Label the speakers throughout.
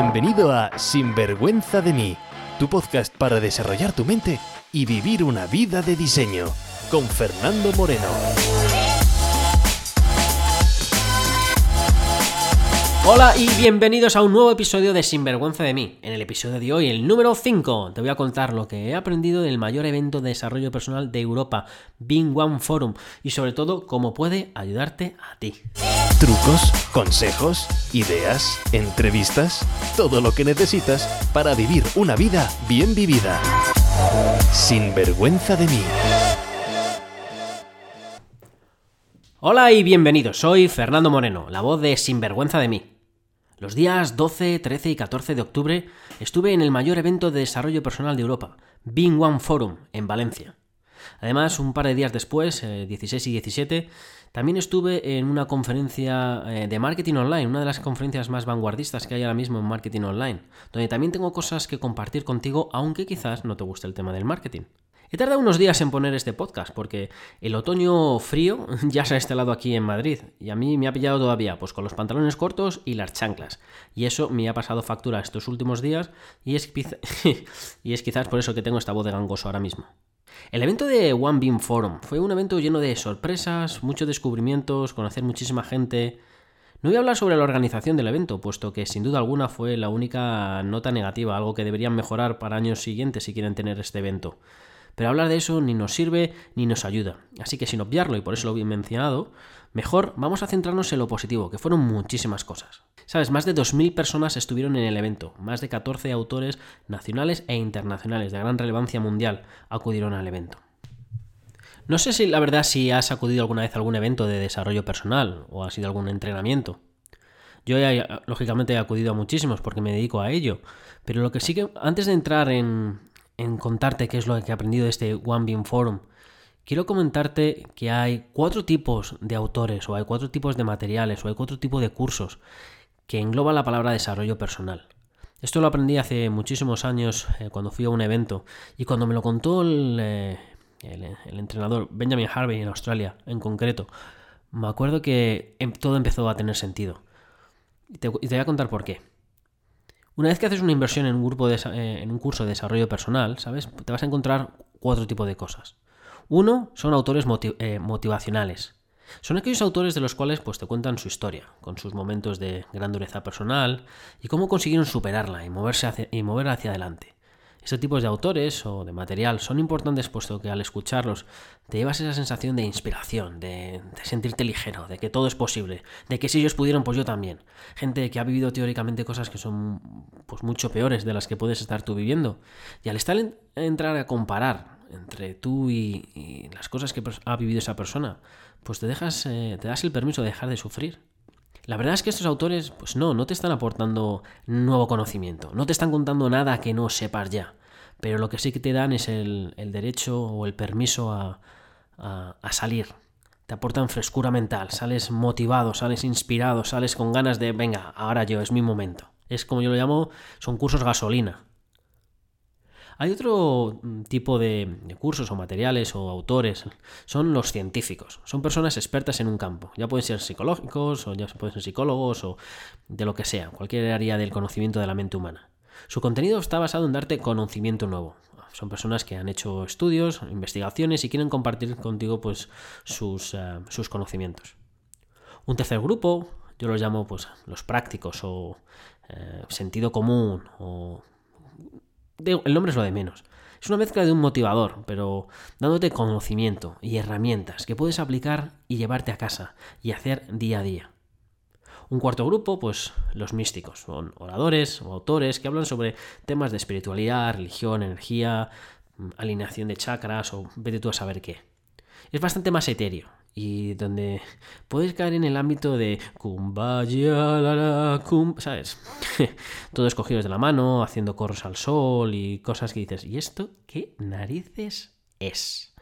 Speaker 1: Bienvenido a Sinvergüenza de mí, tu podcast para desarrollar tu mente y vivir una vida de diseño, con Fernando Moreno.
Speaker 2: Hola y bienvenidos a un nuevo episodio de Sinvergüenza de mí. En el episodio de hoy, el número 5, te voy a contar lo que he aprendido del mayor evento de desarrollo personal de Europa, Being One Forum, y sobre todo cómo puede ayudarte a ti.
Speaker 1: Trucos, consejos, ideas, entrevistas, todo lo que necesitas para vivir una vida bien vivida. Sin vergüenza de mí.
Speaker 2: Hola y bienvenidos, soy Fernando Moreno, la voz de Sinvergüenza de mí. Los días 12, 13 y 14 de octubre estuve en el mayor evento de desarrollo personal de Europa, Being One Forum, en Valencia. Además, un par de días después, 16 eh, y 17, también estuve en una conferencia eh, de marketing online, una de las conferencias más vanguardistas que hay ahora mismo en marketing online, donde también tengo cosas que compartir contigo, aunque quizás no te guste el tema del marketing. He tardado unos días en poner este podcast porque el otoño frío ya se ha instalado aquí en Madrid y a mí me ha pillado todavía pues con los pantalones cortos y las chanclas y eso me ha pasado factura estos últimos días y es, y es quizás por eso que tengo esta voz de gangoso ahora mismo. El evento de One Beam Forum fue un evento lleno de sorpresas, muchos descubrimientos, conocer muchísima gente. No voy a hablar sobre la organización del evento, puesto que sin duda alguna fue la única nota negativa, algo que deberían mejorar para años siguientes si quieren tener este evento. Pero hablar de eso ni nos sirve ni nos ayuda. Así que sin obviarlo, y por eso lo he mencionado, mejor vamos a centrarnos en lo positivo, que fueron muchísimas cosas. Sabes, más de 2.000 personas estuvieron en el evento, más de 14 autores nacionales e internacionales de gran relevancia mundial acudieron al evento. No sé si la verdad si has acudido alguna vez a algún evento de desarrollo personal o ha sido algún entrenamiento. Yo lógicamente he acudido a muchísimos porque me dedico a ello, pero lo que sí que antes de entrar en, en contarte qué es lo que he aprendido de este One Beam Forum, quiero comentarte que hay cuatro tipos de autores, o hay cuatro tipos de materiales, o hay cuatro tipos de cursos que engloban la palabra desarrollo personal. Esto lo aprendí hace muchísimos años eh, cuando fui a un evento y cuando me lo contó eh, el, entrenador Benjamin Harvey en Australia en concreto, me acuerdo que em, todo empezó a tener sentido. y te voy a contar por qué. Una vez que haces una inversión en un, grupo eh, en un curso de desarrollo personal, ¿sabes? Te vas a encontrar cuatro tipos de cosas. Uno son autores eh, motivacionales. Son aquellos autores de los cuales pues, te cuentan su historia, con sus momentos de gran dureza personal y cómo consiguieron superarla y, moverse y mover hacia adelante. Estos tipos de autores o de material son importantes puesto que al escucharlos te llevas esa sensación de inspiración, de, sentirte ligero, de que todo es posible, de que si ellos pudieron, pues yo también. Gente que ha vivido teóricamente cosas que son pues mucho peores de las que puedes estar tú viviendo. Y al estar en, entrar a comparar entre tú y, las cosas que ha vivido esa persona, pues te dejas, eh, te das el permiso de dejar de sufrir. La verdad es que estos autores, pues no, no te están aportando nuevo conocimiento, no te están contando nada que no sepas ya pero lo que sí que te dan es el, derecho o el permiso a, salir. Te aportan frescura mental, sales motivado, sales inspirado, sales con ganas de, venga, ahora yo, es mi momento. Es como yo lo llamo, son cursos gasolina. Hay otro mm, tipo de, cursos o materiales o autores, son los científicos. Son personas expertas en un campo. Ya pueden ser psicológicos o ya pueden ser psicólogos o de lo que sea, cualquier área del conocimiento de la mente humana. Su contenido está basado en darte conocimiento nuevo. Son personas que han hecho estudios, investigaciones y quieren compartir contigo pues, sus, eh, sus conocimientos. Un tercer grupo, yo los llamo pues, los prácticos o eh, sentido común o... el nombre es lo de menos. Es una mezcla de un motivador, pero dándote conocimiento y herramientas que puedes aplicar y llevarte a casa y hacer día a día. Un cuarto grupo, pues los místicos, son oradores o autores que hablan sobre temas de espiritualidad, religión, energía, mm, alineación de chakras o vete tú a saber qué. Es bastante más etéreo y donde puedes caer en el ámbito de kumbaya, la, ¿sabes? Todo escogido de la mano, haciendo corros al sol y cosas que dices, ¿y esto qué narices es?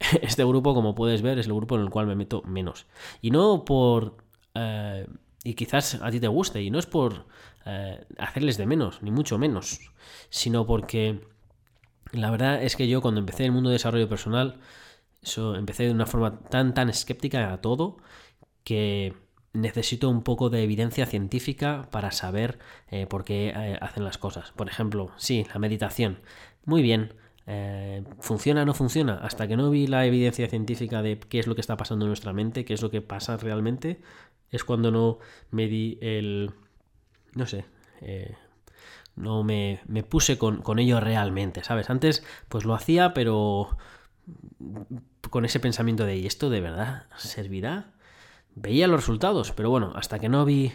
Speaker 2: Este grupo, como puedes ver, es el grupo en el cual me meto menos. Y no por eh, y quizás a ti te guste, y no es por eh, hacerles de menos, ni mucho menos, sino porque la verdad es que yo cuando empecé el mundo de desarrollo personal, eso, empecé de una forma tan, tan escéptica a todo, que necesito un poco de evidencia científica para saber eh, por qué eh, hacen las cosas. Por ejemplo, sí, la meditación. Muy bien. Eh, ¿Funciona o no funciona? Hasta que no vi la evidencia científica de qué es lo que está pasando en nuestra mente, qué es lo que pasa realmente, es cuando no me di el... no sé, no me, me puse con, con, ello realmente, ¿sabes? Antes pues lo hacía, pero con ese pensamiento de, ¿y esto de verdad servirá? veía los resultados, pero bueno, hasta que no vi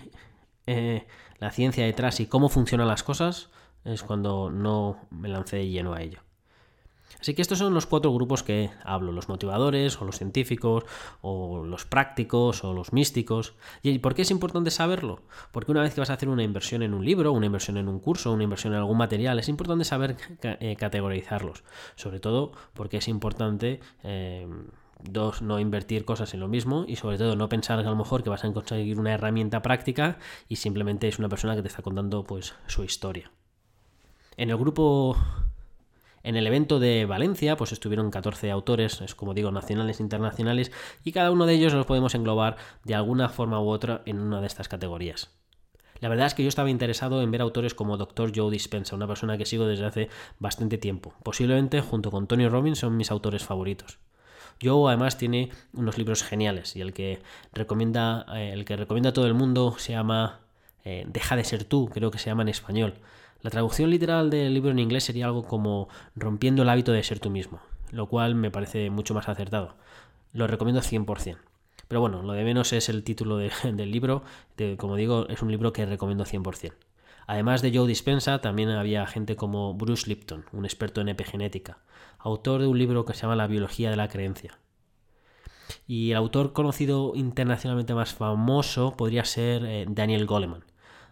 Speaker 2: eh, la ciencia detrás y cómo funcionan las cosas, es cuando no me lancé lleno a ello. Así que estos son los cuatro grupos que hablo, los motivadores, o los científicos, o los prácticos, o los místicos. ¿Y por qué es importante saberlo? Porque una vez que vas a hacer una inversión en un libro, una inversión en un curso, una inversión en algún material, es importante saber eh, categorizarlos. Sobre todo porque es importante... Eh, Dos, no invertir cosas en lo mismo y sobre todo no pensar que a lo mejor que vas a conseguir una herramienta práctica y simplemente es una persona que te está contando pues su historia. En el grupo en el evento de Valencia, pues estuvieron 14 autores, es como digo, nacionales e internacionales, y cada uno de ellos los podemos englobar de alguna forma u otra en una de estas categorías. La verdad es que yo estaba interesado en ver autores como Dr. Joe Dispenza, una persona que sigo desde hace bastante tiempo. Posiblemente, junto con Tony Robbins, son mis autores favoritos. Joe además tiene unos libros geniales y el que recomienda, eh, el que recomienda a todo el mundo se llama eh, Deja de ser tú, creo que se llama en español. La traducción literal del libro en inglés sería algo como Rompiendo el hábito de ser tú mismo, lo cual me parece mucho más acertado. Lo recomiendo 100%. Pero bueno, lo de menos es el título del libro. como digo, es un libro que recomiendo 100%. Además de Joe Dispensa, también había gente como Bruce Lipton, un experto en epigenética, autor de un libro que se llama La biología de la creencia. Y el autor conocido internacionalmente más famoso podría ser eh, Daniel Goleman,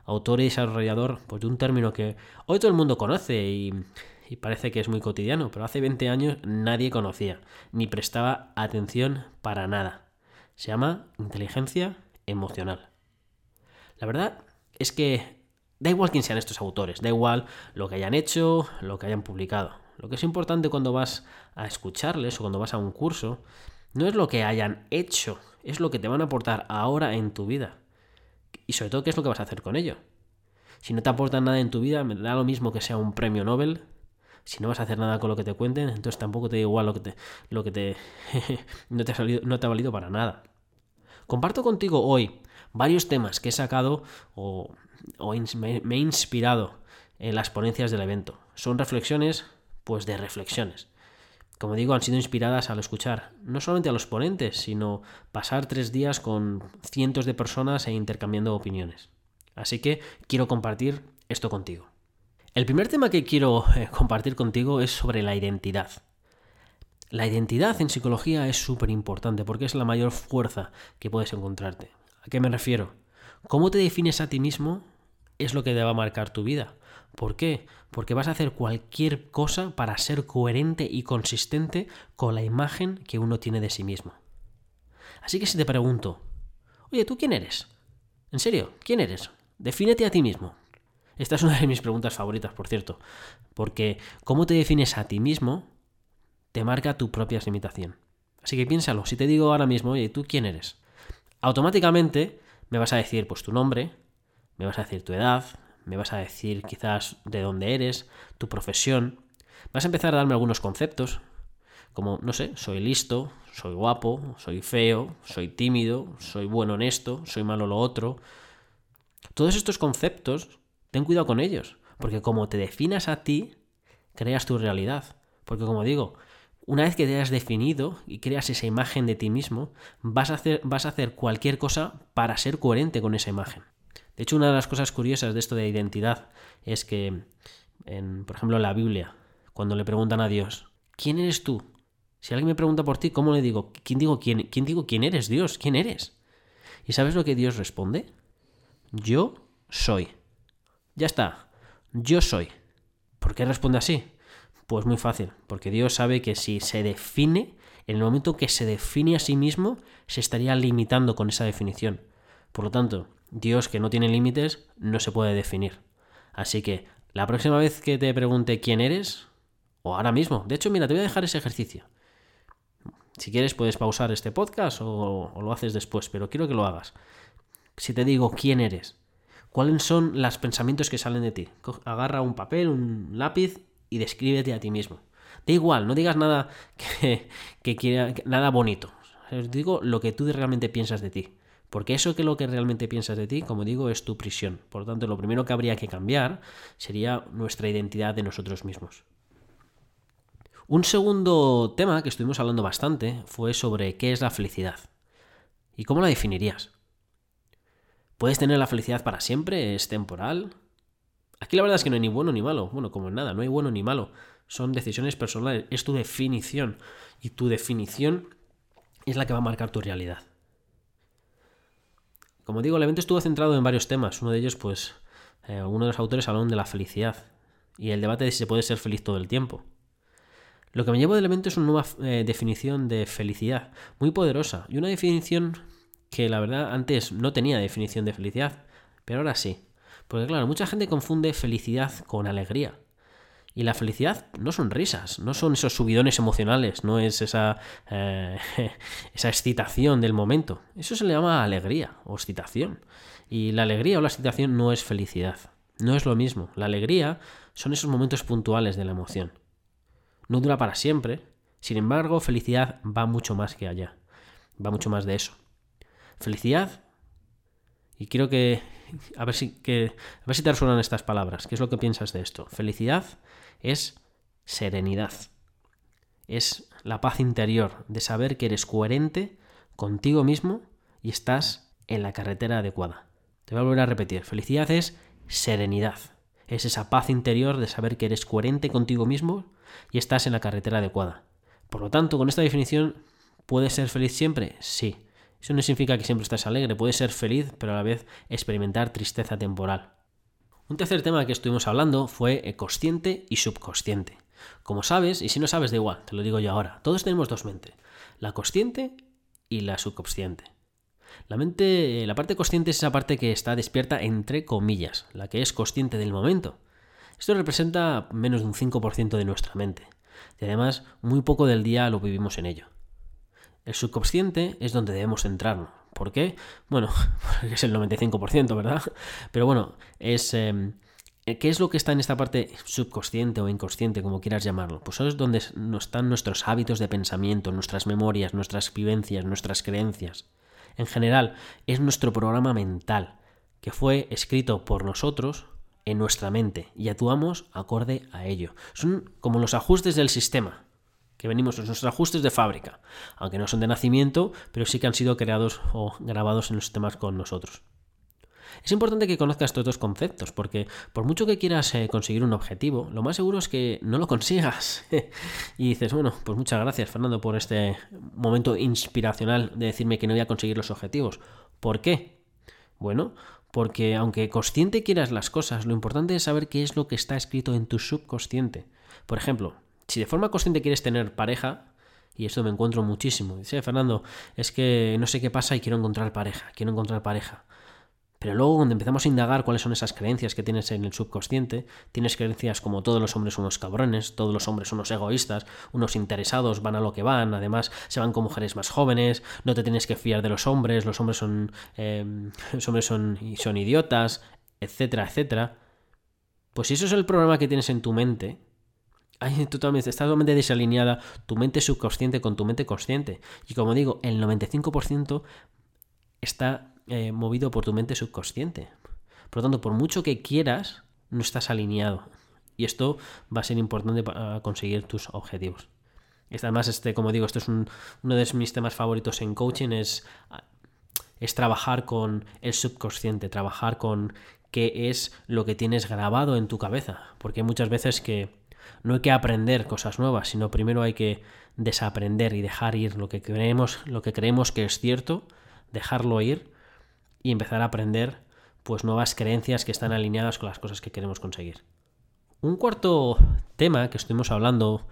Speaker 2: autor y desarrollador pues, de un término que hoy todo el mundo conoce y, y parece que es muy cotidiano, pero hace 20 años nadie conocía, ni prestaba atención para nada. Se llama inteligencia emocional. La verdad es que Da igual quién sean estos autores, da igual lo que hayan hecho, lo que hayan publicado. Lo que es importante cuando vas a escucharles o cuando vas a un curso, no es lo que hayan hecho, es lo que te van a aportar ahora en tu vida. Y sobre todo, qué es lo que vas a hacer con ello. Si no te aportan nada en tu vida, me da lo mismo que sea un premio Nobel. Si no vas a hacer nada con lo que te cuenten, entonces tampoco te da igual lo que te, lo que te no, te ha salido, no te ha valido para nada. Comparto contigo hoy varios temas que he sacado o me, he inspirado en las ponencias del evento. Son reflexiones, pues de reflexiones. Como digo, han sido inspiradas al escuchar no solamente a los ponentes, sino pasar tres días con cientos de personas e intercambiando opiniones. Así que quiero compartir esto contigo. El primer tema que quiero eh, compartir contigo es sobre la identidad. La identidad en psicología es súper importante porque es la mayor fuerza que puedes encontrarte. ¿A qué me refiero? ¿Cómo te defines a ti mismo es lo que te va a marcar tu vida. ¿Por qué? Porque vas a hacer cualquier cosa para ser coherente y consistente con la imagen que uno tiene de sí mismo. Así que si te pregunto, oye, ¿tú quién eres? ¿En serio? ¿Quién eres? Defínete a ti mismo. Esta es una de mis preguntas favoritas, por cierto, porque cómo te defines a ti mismo te marca tu propia limitación. Así que piénsalo, si te digo ahora mismo, oye, ¿tú quién eres? Automáticamente me vas a decir, pues tu nombre, me vas a decir tu edad, me vas a decir quizás de dónde eres, tu profesión. Vas a empezar a darme algunos conceptos, como, no sé, soy listo, soy guapo, soy feo, soy tímido, soy bueno en esto, soy malo lo otro. Todos estos conceptos, ten cuidado con ellos, porque como te definas a ti, creas tu realidad. Porque como digo, una vez que te has definido y creas esa imagen de ti mismo, vas a hacer, vas a hacer cualquier cosa para ser coherente con esa imagen. De hecho, una de las cosas curiosas de esto de identidad es que, en, por ejemplo, en la Biblia, cuando le preguntan a Dios, ¿quién eres tú? Si alguien me pregunta por ti, ¿cómo le digo? ¿Quién digo quién, quién digo quién eres, Dios? ¿Quién eres? ¿Y sabes lo que Dios responde? Yo soy. Ya está. Yo soy. ¿Por qué responde así? Pues muy fácil, porque Dios sabe que si se define, en el momento que se define a sí mismo, se estaría limitando con esa definición. Por lo tanto, Dios que no tiene límites no se puede definir. Así que la próxima vez que te pregunte quién eres, o ahora mismo, de hecho, mira, te voy a dejar ese ejercicio. Si quieres puedes pausar este podcast o, lo haces después, pero quiero que lo hagas. si te digo quién eres? ¿Cuáles son los pensamientos que salen de ti? Agarra un papel, un lápiz y descríbete a ti mismo. Da igual, no digas nada que, quiera, nada bonito. digo lo que tú realmente piensas de ti. Porque eso que lo que realmente piensas de ti, como digo, es tu prisión. Por lo tanto, lo primero que habría que cambiar sería nuestra identidad de nosotros mismos. Un segundo tema que estuvimos hablando bastante fue sobre qué es la felicidad. ¿Y cómo la definirías? ¿Puedes tener la felicidad para siempre? ¿Es temporal? Aquí la verdad es que no hay ni bueno ni malo. Bueno, como en nada, no hay bueno ni malo. Son decisiones personales. Es tu definición. Y tu definición es la que va a marcar tu realidad. Como digo, el evento estuvo centrado en varios temas. Uno de ellos, pues, eh, algunos de los autores hablaron de la felicidad. Y el debate de si se puede ser feliz todo el tiempo. Lo que me llevo del evento es una nueva eh, definición de felicidad, muy poderosa, y una definición que la verdad antes no tenía definición de felicidad, pero ahora sí. Porque claro, mucha gente confunde felicidad con alegría. Y la felicidad no son risas, no son esos subidones emocionales, no es esa, eh, esa excitación del momento. Eso se le llama alegría o excitación. Y la alegría o la excitación no es felicidad. No es lo mismo. La alegría son esos momentos puntuales de la emoción. No dura para siempre. Sin embargo, felicidad va mucho más que allá. Va mucho más de eso. Felicidad. Y quiero que. A ver si, que, a ver si te resuenan estas palabras. ¿Qué es lo que piensas de esto? Felicidad es serenidad. Es la paz interior de saber que eres coherente contigo mismo y estás en la carretera adecuada. Te voy a volver a repetir. Felicidad es serenidad. Es esa paz interior de saber que eres coherente contigo mismo y estás en la carretera adecuada. Por lo tanto, con esta definición, ¿puedes ser feliz siempre? Sí. Eso no significa que siempre estés alegre, puedes ser feliz, pero a la vez experimentar tristeza temporal. Un tercer tema que estuvimos hablando fue consciente y subconsciente. Como sabes, y si no sabes, da igual, te lo digo yo ahora, todos tenemos dos mentes, la consciente y la subconsciente. La mente, la parte consciente es esa parte que está despierta entre comillas, la que es consciente del momento. Esto representa menos de un 5% de nuestra mente. Y además, muy poco del día lo vivimos en ello. El subconsciente es donde debemos centrarnos. ¿Por qué? Bueno, porque es el 95%, ¿verdad? Pero bueno, es... Em, ¿Qué es lo que está en esta parte subconsciente o inconsciente, como quieras llamarlo? Pues eso es donde están nuestros hábitos de pensamiento, nuestras memorias, nuestras vivencias, nuestras creencias. En general, es nuestro programa mental, que fue escrito por nosotros en nuestra mente y actuamos acorde a ello. Son como los ajustes del sistema, que venimos, son nuestros ajustes de fábrica, aunque no son de nacimiento, pero sí que han sido creados o grabados en los sistemas con nosotros. Es importante que conozcas estos dos conceptos, porque por mucho que quieras eh, conseguir un objetivo, lo más seguro es que no lo consigas. y dices, bueno, pues muchas gracias, Fernando, por este momento inspiracional de decirme que no voy a conseguir los objetivos. ¿Por qué? Bueno, porque aunque consciente quieras las cosas, lo importante es saber qué es lo que está escrito en tu subconsciente. Por ejemplo, si de forma consciente quieres tener pareja, y esto me encuentro muchísimo, dice Fernando, es que no sé qué pasa y quiero encontrar pareja, quiero encontrar pareja. Pero luego cuando empezamos a indagar cuáles son esas creencias que tienes en el subconsciente, tienes creencias como todos los hombres son unos cabrones, todos los hombres son unos egoístas, unos interesados, van a lo que van, además se van con mujeres más jóvenes, no te tienes que fiar de los hombres, los hombres son, eh, los hombres son, son idiotas, etcétera, etcétera. Pues si eso es el problema que tienes en tu mente, está totalmente desalineada tu mente subconsciente con tu mente consciente. Y como digo, el 95% está eh, movido por tu mente subconsciente. Por lo tanto, por mucho que quieras, no estás alineado. Y esto va a ser importante para conseguir tus objetivos. Además, este, como digo, esto es uno de mis temas favoritos en coaching, es, es trabajar con el subconsciente, trabajar con qué es lo que tienes grabado en tu cabeza. Porque muchas veces que no hay que aprender cosas nuevas, sino primero hay que desaprender y dejar ir lo que creemos, lo que creemos que es cierto, dejarlo ir y empezar a aprender pues nuevas creencias que están alineadas con las cosas que queremos conseguir. Un cuarto tema que estuvimos hablando,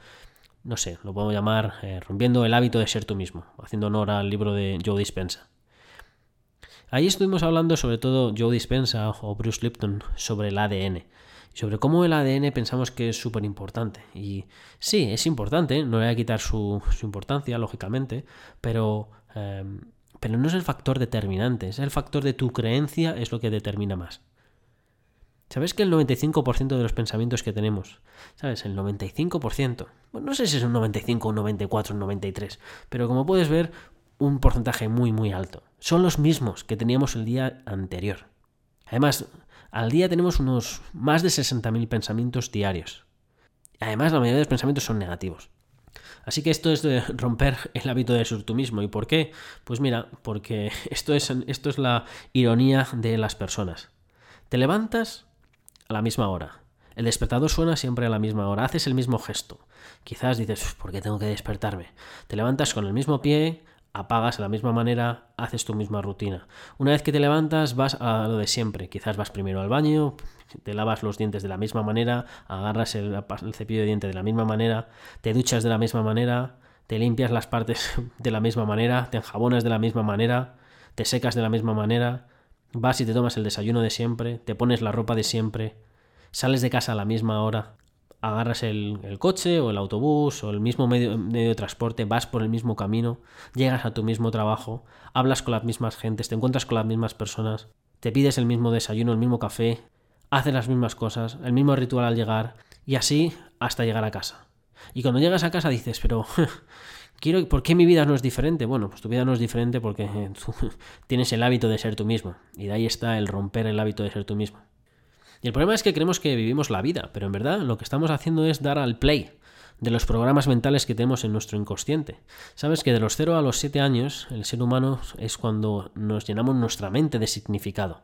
Speaker 2: no sé, lo podemos llamar eh, rompiendo el hábito de ser tú mismo, haciendo honor al libro de Joe Dispensa. Ahí estuvimos hablando sobre todo Joe Dispensa o Bruce Lipton sobre el ADN, sobre cómo el ADN pensamos que es súper importante. Y sí, es importante, no le voy a quitar su, importancia, lógicamente, pero... Em, pero no es el factor determinante, es el factor de tu creencia es lo que determina más. ¿Sabes que el 95% de los pensamientos que tenemos, ¿sabes? El 95%, bueno, no sé si es un 95, un 94, un 93, pero como puedes ver, un porcentaje muy, muy alto. Son los mismos que teníamos el día anterior. Además, al día tenemos unos más de 60.000 pensamientos diarios. Además, la mayoría de los pensamientos son negativos. Así que esto es de romper el hábito de ser tú mismo. ¿Y por qué? Pues mira, porque esto es, esto es la ironía de las personas. Te levantas a la misma hora. El despertador suena siempre a la misma hora. Haces el mismo gesto. Quizás dices, ¿por qué tengo que despertarme? Te levantas con el mismo pie, apagas de la misma manera, haces tu misma rutina. Una vez que te levantas, vas a lo de siempre. Quizás vas primero al baño, te lavas los dientes de la misma manera, agarras el, cepillo de dientes de la misma manera, te duchas de la misma manera, te limpias las partes de la misma manera, te enjabonas de la misma manera, te secas de la misma manera, vas y te tomas el desayuno de siempre, te pones la ropa de siempre, sales de casa a la misma hora, agarras el, coche o el autobús o el mismo medio, medio, de transporte, vas por el mismo camino, llegas a tu mismo trabajo, hablas con las mismas gentes, te encuentras con las mismas personas, te pides el mismo desayuno, el mismo café, haces las mismas cosas, el mismo ritual al llegar y así hasta llegar a casa. Y cuando llegas a casa dices, pero quiero, ¿por qué mi vida no es diferente? Bueno, pues tu vida no es diferente porque tienes el hábito de ser tú mismo. Y de ahí está el romper el hábito de ser tú mismo. Y el problema es que creemos que vivimos la vida, pero en verdad lo que estamos haciendo es dar al play de los programas mentales que tenemos en nuestro inconsciente. Sabes que de los 0 a los 7 años el ser humano es cuando nos llenamos nuestra mente de significado.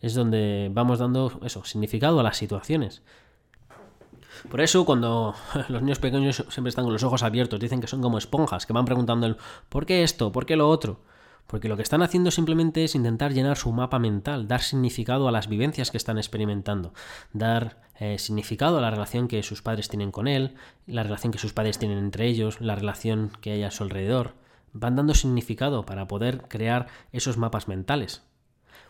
Speaker 2: Es donde vamos dando eso, significado a las situaciones. Por eso cuando los niños pequeños siempre están con los ojos abiertos, dicen que son como esponjas, que van preguntando el ¿por qué esto? ¿por qué lo otro? Porque lo que están haciendo simplemente es intentar llenar su mapa mental, dar significado a las vivencias que están experimentando, dar eh, significado a la relación que sus padres tienen con él, la relación que sus padres tienen entre ellos, la relación que hay a su alrededor. Van dando significado para poder crear esos mapas mentales.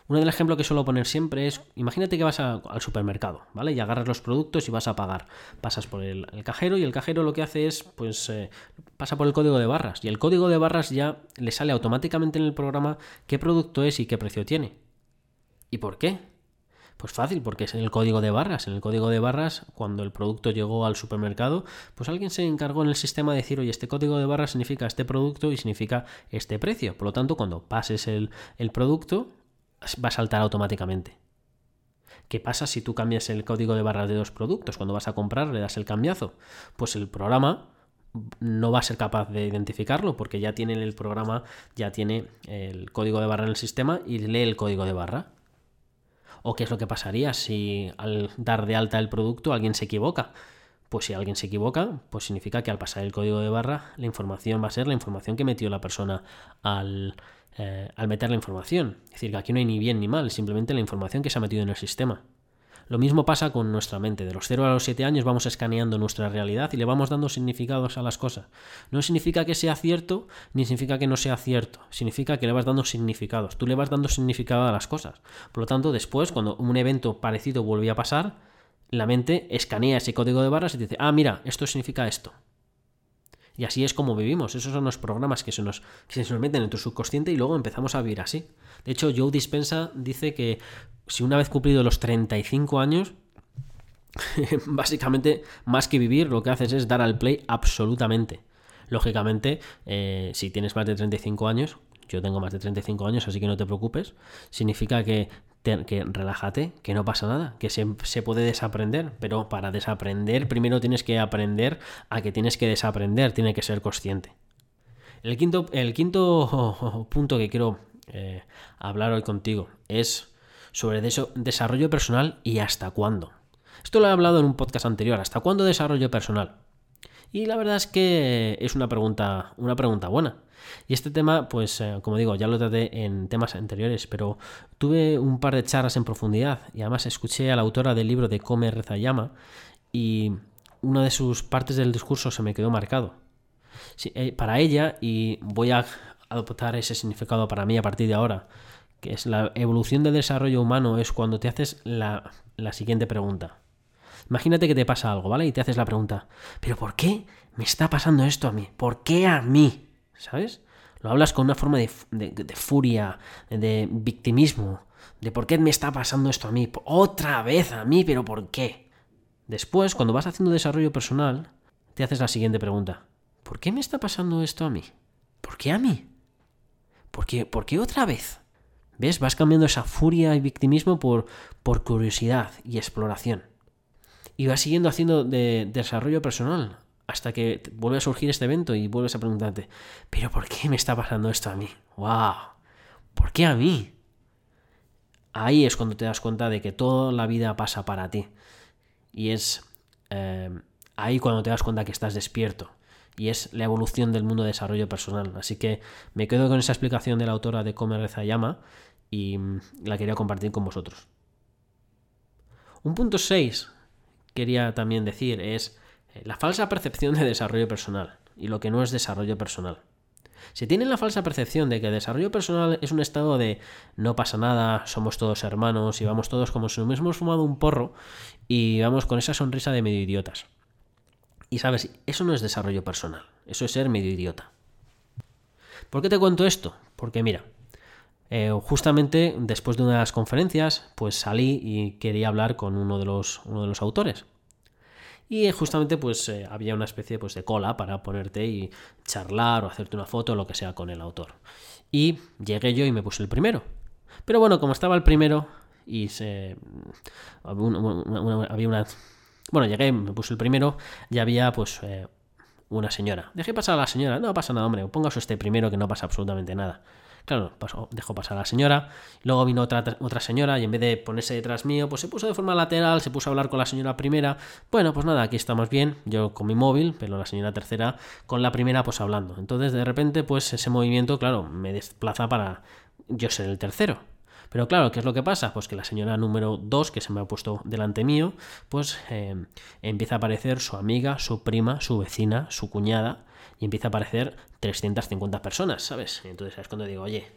Speaker 2: Uno del ejemplo que suelo poner siempre es, imagínate que vas al supermercado, ¿vale? Y agarras los productos y vas a pagar. Pasas por el, cajero y el cajero lo que hace es, pues, eh, pasa por el código de barras. Y el código de barras ya le sale automáticamente en el programa qué producto es y qué precio tiene. ¿Y por qué? Pues fácil, porque es en el código de barras. En el código de barras, cuando el producto llegó al supermercado, pues alguien se encargó en el sistema de decir, oye, este código de barras significa este producto y significa este precio. Por lo tanto, cuando pases el, el producto, va a saltar automáticamente. ¿Qué pasa si tú cambias el código de barras de dos productos? Cuando vas a comprar le das el cambiazo. Pues el programa no va a ser capaz de identificarlo porque ya tiene el programa, ya tiene el código de barra en el sistema y lee el código de barra. ¿O qué es lo que pasaría si al dar de alta el producto alguien se equivoca? Pues si alguien se equivoca, pues significa que al pasar el código de barra la información va a ser la información que metió la persona al, eh, al meter la información. Es decir, que aquí no hay ni bien ni mal, simplemente la información que se ha metido en el sistema. Lo mismo pasa con nuestra mente. De los 0 a los 7 años vamos escaneando nuestra realidad y le vamos dando significados a las cosas. No significa que sea cierto ni significa que no sea cierto. Significa que le vas dando significados. Tú le vas dando significado a las cosas. Por lo tanto, después, cuando un evento parecido vuelve a pasar, la mente escanea ese código de barras y dice, ah, mira, esto significa esto. Y así es como vivimos. Esos son los programas que se nos, que se nos meten en tu subconsciente y luego empezamos a vivir así. De hecho, Joe Dispensa dice que si una vez cumplido los 35 años, básicamente, más que vivir, lo que haces es dar al play absolutamente. Lógicamente, eh, si tienes más de 35 años, yo tengo más de 35 años, así que no te preocupes, significa que que relájate, que no pasa nada, que se, se, puede desaprender, pero para desaprender primero tienes que aprender a que tienes que desaprender, tiene que ser consciente. El quinto, el quinto punto que quiero eh, hablar hoy contigo es sobre desarrollo personal y hasta cuándo. Esto lo he hablado en un podcast anterior, ¿hasta cuándo desarrollo personal? Y la verdad es que es una pregunta, una pregunta buena. Y este tema, pues eh, como digo, ya lo traté en temas anteriores, pero tuve un par de charlas en profundidad y además escuché a la autora del libro de Come, Reza, Llama y una de sus partes del discurso se me quedó marcado. Eh, para ella, y voy a adoptar ese significado para mí a partir de ahora, que es la evolución del desarrollo humano, es cuando te haces la, la siguiente pregunta. Imagínate que te pasa algo, ¿vale? Y te haces la pregunta, ¿pero por qué me está pasando esto a mí? ¿Por qué a mí? ¿Sabes? lo hablas con una forma de, furia, de victimismo, de por qué me está pasando esto a mí, otra vez a mí, pero ¿por qué? Después, cuando vas haciendo desarrollo personal, te haces la siguiente pregunta. ¿Por qué me está pasando esto a mí? ¿Por qué a mí? ¿Por qué, ¿Por qué otra vez? ¿Ves? Vas cambiando esa furia y victimismo por, por curiosidad y exploración. Y vas siguiendo haciendo de, desarrollo personal hasta que vuelve a surgir este evento y vuelves a preguntarte, ¿pero por qué me está pasando esto a mí? ¡Wow! ¿Por qué a mí? Ahí es cuando te das cuenta de que toda la vida pasa para ti. Y es eh, ahí cuando te das cuenta que estás despierto. Y es la evolución del mundo de desarrollo personal. Así que me quedo con esa explicación de la autora de Come Reza Llama y mm, la quería compartir con vosotros. Un punto 6 quería también decir es eh, la falsa percepción de desarrollo personal y lo que no es desarrollo personal. Se tiene la falsa percepción de que el desarrollo personal es un estado de no pasa nada, somos todos hermanos y vamos todos como si nos hubiésemos fumado un porro y vamos con esa sonrisa de medio idiotas. Y sabes, eso no es desarrollo personal, eso es ser medio idiota. ¿Por qué te cuento esto? Porque mira, eh, justamente después de unas conferencias, pues salí y quería hablar con uno de los, uno de los autores. Y justamente pues eh, había una especie pues, de cola para ponerte y charlar o hacerte una foto o lo que sea con el autor. Y llegué yo y me puse el primero. Pero bueno, como estaba el primero y se... había una... Bueno, llegué, me puse el primero y había pues eh, una señora. Dejé pasar a la señora. No pasa nada, hombre. Pongas este primero que no pasa absolutamente nada. Claro, pasó, dejó pasar a la señora. Luego vino otra, otra señora y en vez de ponerse detrás mío, pues se puso de forma lateral, se puso a hablar con la señora primera. Bueno, pues nada, aquí estamos bien. Yo con mi móvil, pero la señora tercera con la primera, pues hablando. Entonces, de repente, pues ese movimiento, claro, me desplaza para yo ser el tercero. Pero claro, ¿qué es lo que pasa? Pues que la señora número 2, que se me ha puesto delante mío, pues eh, empieza a aparecer su amiga, su prima, su vecina, su cuñada, y empieza a aparecer 350 personas, ¿sabes? Entonces es cuando digo, oye,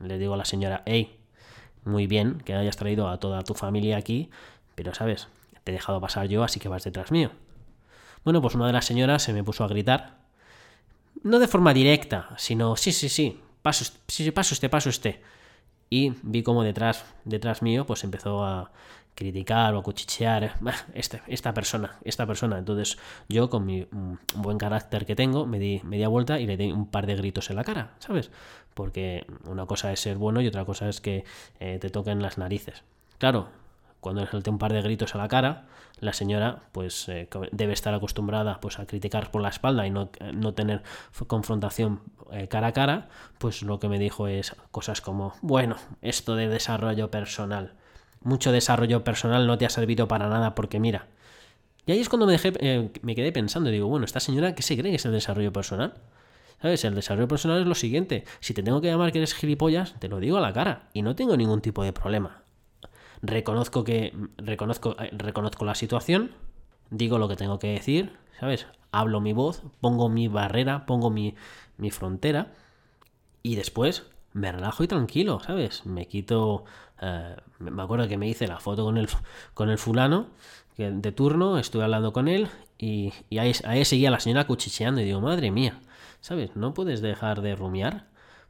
Speaker 2: le digo a la señora, hey, muy bien que hayas traído a toda tu familia aquí, pero sabes, te he dejado pasar yo, así que vas detrás mío. Bueno, pues una de las señoras se me puso a gritar, no de forma directa, sino, sí, sí, sí, paso, sí, sí, paso este, paso este. Y vi como detrás, detrás mío, pues empezó a, criticar o cuchichear este, esta persona, esta persona. Entonces yo con mi mm, buen carácter que tengo me di media vuelta y le di un par de gritos en la cara, ¿sabes? Porque una cosa es ser bueno y otra cosa es que eh, te toquen las narices. Claro, cuando le solté un par de gritos a la cara, la señora pues eh, debe estar acostumbrada pues a criticar por la espalda y no, no tener confrontación eh, cara a cara, pues lo que me dijo es cosas como, bueno, esto de desarrollo personal mucho desarrollo personal no te ha servido para nada porque mira. Y ahí es cuando me, dejé, eh, me quedé pensando, digo, bueno, esta señora, ¿qué se cree que es el desarrollo personal? ¿Sabes? El desarrollo personal es lo siguiente. Si te tengo que llamar que eres gilipollas, te lo digo a la cara y no tengo ningún tipo de problema. Reconozco que reconozco, eh, reconozco la situación, digo lo que tengo que decir, ¿sabes? Hablo mi voz, pongo mi barrera, pongo mi, mi frontera y después me relajo y tranquilo, ¿sabes? Me quito. Eh, me acuerdo que me hice la foto con el, con el fulano que de turno, estuve hablando con él y, ahí, ahí, seguía la señora cuchicheando y digo, madre mía, ¿sabes? No puedes dejar de rumiar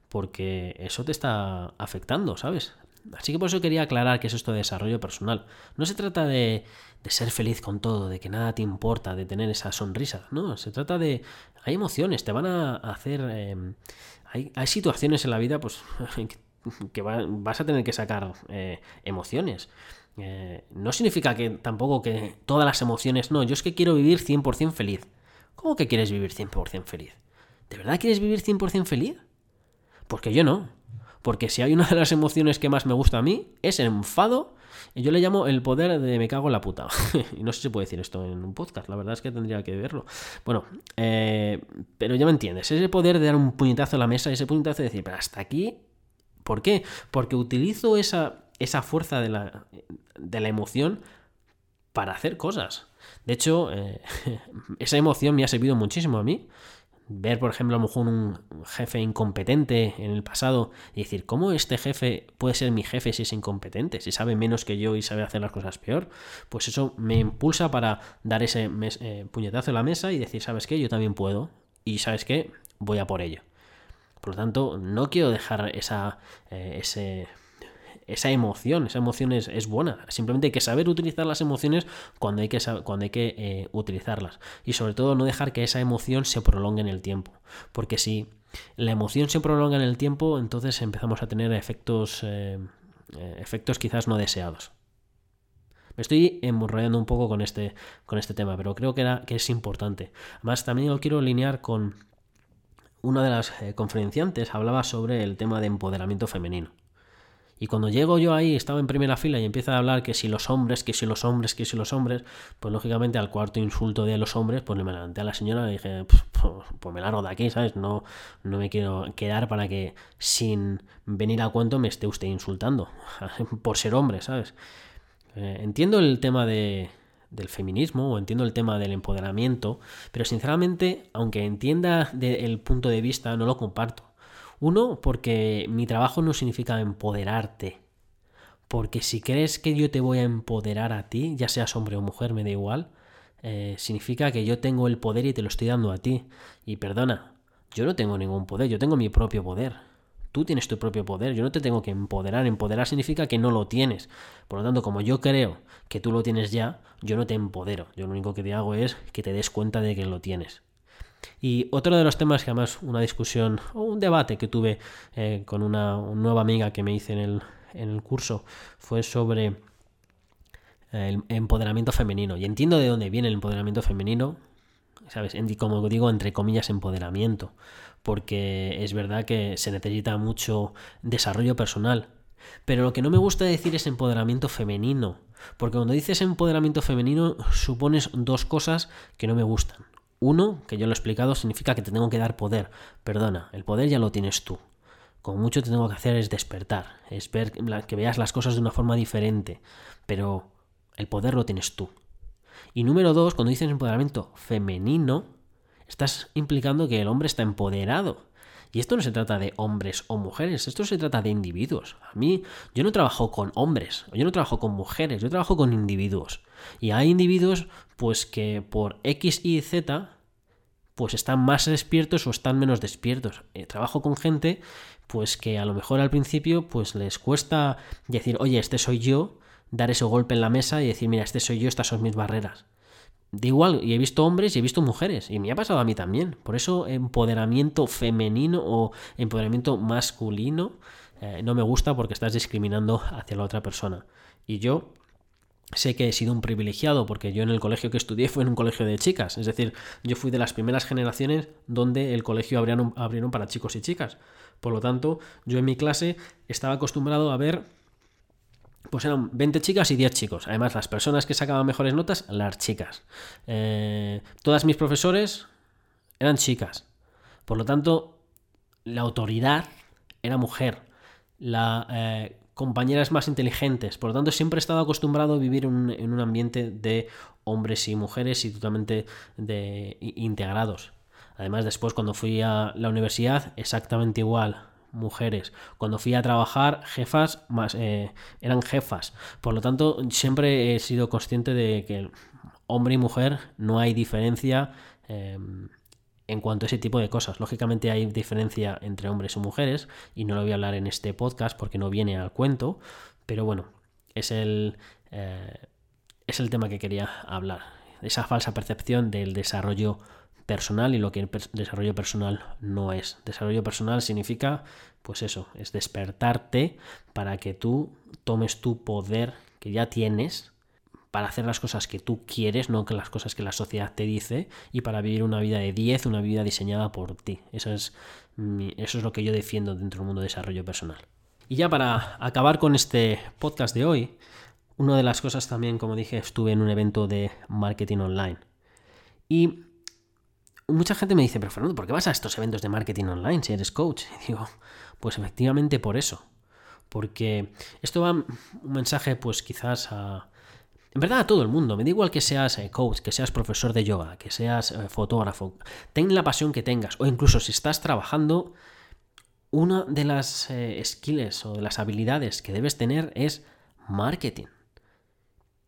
Speaker 2: porque eso te está afectando, ¿sabes? Así que por eso quería aclarar que es esto de desarrollo personal. No se trata de, de, ser feliz con todo, de que nada te importa, de tener esa sonrisa. No, se trata de... Hay emociones, te van a hacer... Em, hay, hay, situaciones en la vida pues, que vas a tener que sacar eh, emociones. Eh, no significa que tampoco que todas las emociones... No, yo es que quiero vivir 100% feliz. ¿Cómo que quieres vivir 100% feliz? ¿De verdad quieres vivir 100% feliz? Porque yo no. Porque si hay una de las emociones que más me gusta a mí, es el enfado. Y yo le llamo el poder de me cago en la puta. y no sé si puede decir esto en un podcast, la verdad es que tendría que verlo. Bueno, eh, pero ya me entiendes. Ese poder de dar un puñetazo a la mesa, ese puñetazo de decir, pero hasta aquí. ¿Por qué? Porque utilizo esa, esa fuerza de la, de la emoción para hacer cosas. De hecho, eh, esa emoción me ha servido muchísimo a mí ver, por ejemplo, a lo mejor un jefe incompetente en el pasado y decir, ¿cómo este jefe puede ser mi jefe si es incompetente? Si sabe menos que yo y sabe hacer las cosas peor. Pues eso me impulsa para dar ese eh, puñetazo en la mesa y decir, ¿sabes qué? Yo también puedo. Y ¿sabes qué? Voy a por ello. Por lo tanto, no quiero dejar esa, eh, ese, esa emoción, esa emoción es, buena. Simplemente hay que saber utilizar las emociones cuando hay que, cuando hay que eh, utilizarlas. Y sobre todo no dejar que esa emoción se prolongue en el tiempo. Porque si la emoción se prolonga en el tiempo, entonces empezamos a tener efectos, eh, eh, efectos quizás no deseados. Me estoy enrollando un poco con este, con este tema, pero creo que es importante. Además, también lo quiero alinear con una de las conferenciantes, hablaba sobre el tema de empoderamiento femenino. Y cuando llego yo ahí, estaba en primera fila y empieza a hablar que si los hombres, que si los hombres, que si los hombres, pues lógicamente al cuarto insulto de los hombres, pues le me levanté a la señora y dije, pues, pues, me largo de aquí, ¿sabes? No, no me quiero quedar para que sin venir a cuento me esté usted insultando por ser hombre, ¿sabes? Eh, entiendo el tema de, del feminismo o entiendo el tema del empoderamiento, pero sinceramente, aunque entienda el punto de vista, no lo comparto. Uno, porque mi trabajo no significa empoderarte. Porque si crees que yo te voy a empoderar a ti, ya seas hombre o mujer, me da igual, eh, significa que yo tengo el poder y te lo estoy dando a ti. Y perdona, yo no tengo ningún poder, yo tengo mi propio poder. Tú tienes tu propio poder, yo no te tengo que empoderar. Empoderar significa que no lo tienes. Por lo tanto, como yo creo que tú lo tienes ya, yo no te empodero. Yo lo único que te hago es que te des cuenta de que lo tienes. Y otro de los temas que además una discusión o un debate que tuve eh, con una, nueva amiga que me hice en el, en el curso fue sobre el empoderamiento femenino. Y entiendo de dónde viene el empoderamiento femenino, ¿sabes? Como digo, entre comillas, empoderamiento. Porque es verdad que se necesita mucho desarrollo personal. Pero lo que no me gusta decir es empoderamiento femenino. Porque cuando dices empoderamiento femenino supones dos cosas que no me gustan. Uno, que yo lo he explicado, significa que te tengo que dar poder. Perdona, el poder ya lo tienes tú. Como mucho te tengo que hacer es despertar, es ver que veas las cosas de una forma diferente. Pero el poder lo tienes tú. Y número dos, cuando dices empoderamiento femenino, estás implicando que el hombre está empoderado. Y esto no se trata de hombres o mujeres, esto se trata de individuos. A mí, yo no trabajo con hombres, yo no trabajo con mujeres, yo trabajo con individuos. Y hay individuos, pues que por X, Y, Z, pues están más despiertos o están menos despiertos. Eh, trabajo con gente, pues que a lo mejor al principio, pues les cuesta decir, oye, este soy yo, dar ese golpe en la mesa y decir, mira, este soy yo, estas son mis barreras. De igual, y he visto hombres y he visto mujeres, y me ha pasado a mí también. Por eso empoderamiento femenino o empoderamiento masculino eh, no me gusta porque estás discriminando hacia la otra persona. Y yo sé que he sido un privilegiado porque yo en el colegio que estudié fue en un colegio de chicas. Es decir, yo fui de las primeras generaciones donde el colegio abrieron para chicos y chicas. Por lo tanto, yo en mi clase estaba acostumbrado a ver pues eran 20 chicas y 10 chicos. Además, las personas que sacaban mejores notas, las chicas. Eh, todas mis profesores eran chicas. Por lo tanto, la autoridad era mujer. La eh, compañeras más inteligentes. Por lo tanto, siempre he estado acostumbrado a vivir en un ambiente de hombres y mujeres y totalmente de, integrados. Además, después cuando fui a la universidad, exactamente igual mujeres. Cuando fui a trabajar, jefas más eh, eran jefas. Por lo tanto, siempre he sido consciente de que hombre y mujer no hay diferencia em, en cuanto a ese tipo de cosas. Lógicamente hay diferencia entre hombres y mujeres y no lo voy a hablar en este podcast porque no viene al cuento, pero bueno, es el, eh, es el tema que quería hablar. Esa falsa percepción del desarrollo personal y lo que el desarrollo personal no es. Desarrollo personal significa, pues eso, es despertarte para que tú tomes tu poder que ya tienes para hacer las cosas que tú quieres, no que las cosas que la sociedad te dice, y para vivir una vida de 10, una vida diseñada por ti. Eso es, eso es lo que yo defiendo dentro del mundo de desarrollo personal. Y ya para acabar con este podcast de hoy, una de las cosas también, como dije, estuve en un evento de marketing online. Y mucha gente me dice, pero Fernando, ¿por qué vas a estos eventos de marketing online si eres coach? Y digo, pues efectivamente por eso. Porque esto va un mensaje, pues quizás a. En verdad a todo el mundo. Me da igual que seas eh, coach, que seas profesor de yoga, que seas eh, fotógrafo. Ten la pasión que tengas. O incluso si estás trabajando, una de las eh, skills o de las habilidades que debes tener es marketing.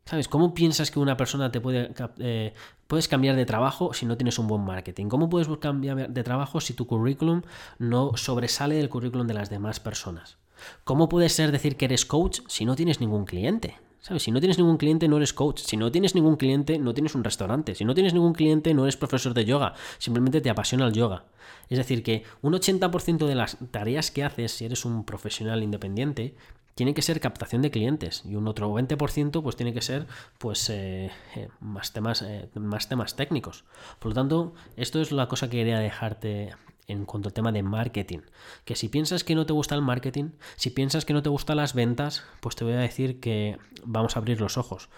Speaker 2: ¿Sabes? ¿Cómo piensas que una persona te puede... Eh, puedes cambiar de trabajo si no tienes un buen marketing? ¿Cómo puedes cambiar de trabajo si tu currículum no sobresale del currículum de las demás personas? ¿Cómo puedes ser decir que eres coach si no tienes ningún cliente? ¿Sabes? Si no tienes ningún cliente, no eres coach. Si no tienes ningún cliente, no tienes un restaurante. Si no tienes ningún cliente, no eres profesor de yoga. Simplemente te apasiona el yoga. Es decir, que un 80% de las tareas que haces, si eres un profesional independiente, tiene que ser captación de clientes y un otro 20% pues tiene que ser pues eh, eh, más temas eh, más temas técnicos. Por lo tanto esto es la cosa que quería dejarte en cuanto al tema de marketing. Que si piensas que no te gusta el marketing si piensas que no te gustan las ventas pues te voy a decir que vamos a abrir los ojos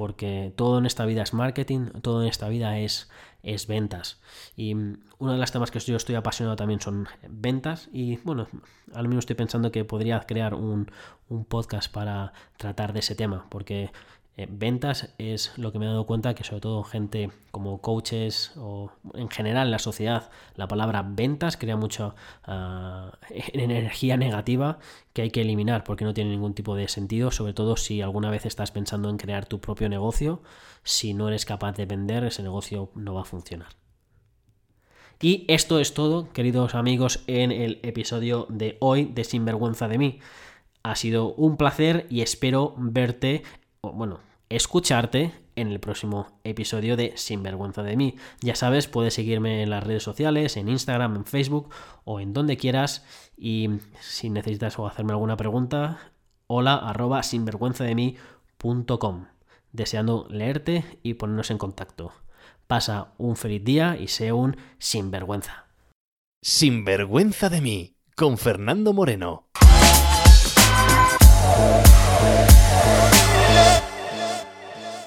Speaker 2: porque todo en esta vida es marketing, todo en esta vida es, es ventas. Y uno de los temas que yo estoy apasionado también son ventas y bueno, al menos estoy pensando que podría crear un, un podcast para tratar de ese tema, porque eh, ventas es lo que me he dado cuenta que sobre todo gente como coaches o en general en la sociedad la palabra ventas crea mucha ah, energía negativa que hay que eliminar porque no tiene ningún tipo de sentido sobre todo si alguna vez estás pensando en crear tu propio negocio. Si no eres capaz de vender ese negocio no va a funcionar. Y esto es todo queridos amigos en el episodio de hoy de Sinvergüenza de mí. Ha sido un placer y espero verte bueno, escucharte en el próximo episodio de Sinvergüenza de mí. Ya sabes, puedes seguirme en las redes sociales, en Instagram, en Facebook o en donde quieras. Y si necesitas o hacerme alguna pregunta, hola arroba sinvergüenzademí.com. Deseando leerte y ponernos en contacto. Pasa un feliz día y sé un sinvergüenza.
Speaker 1: Sinvergüenza de mí, con Fernando Moreno.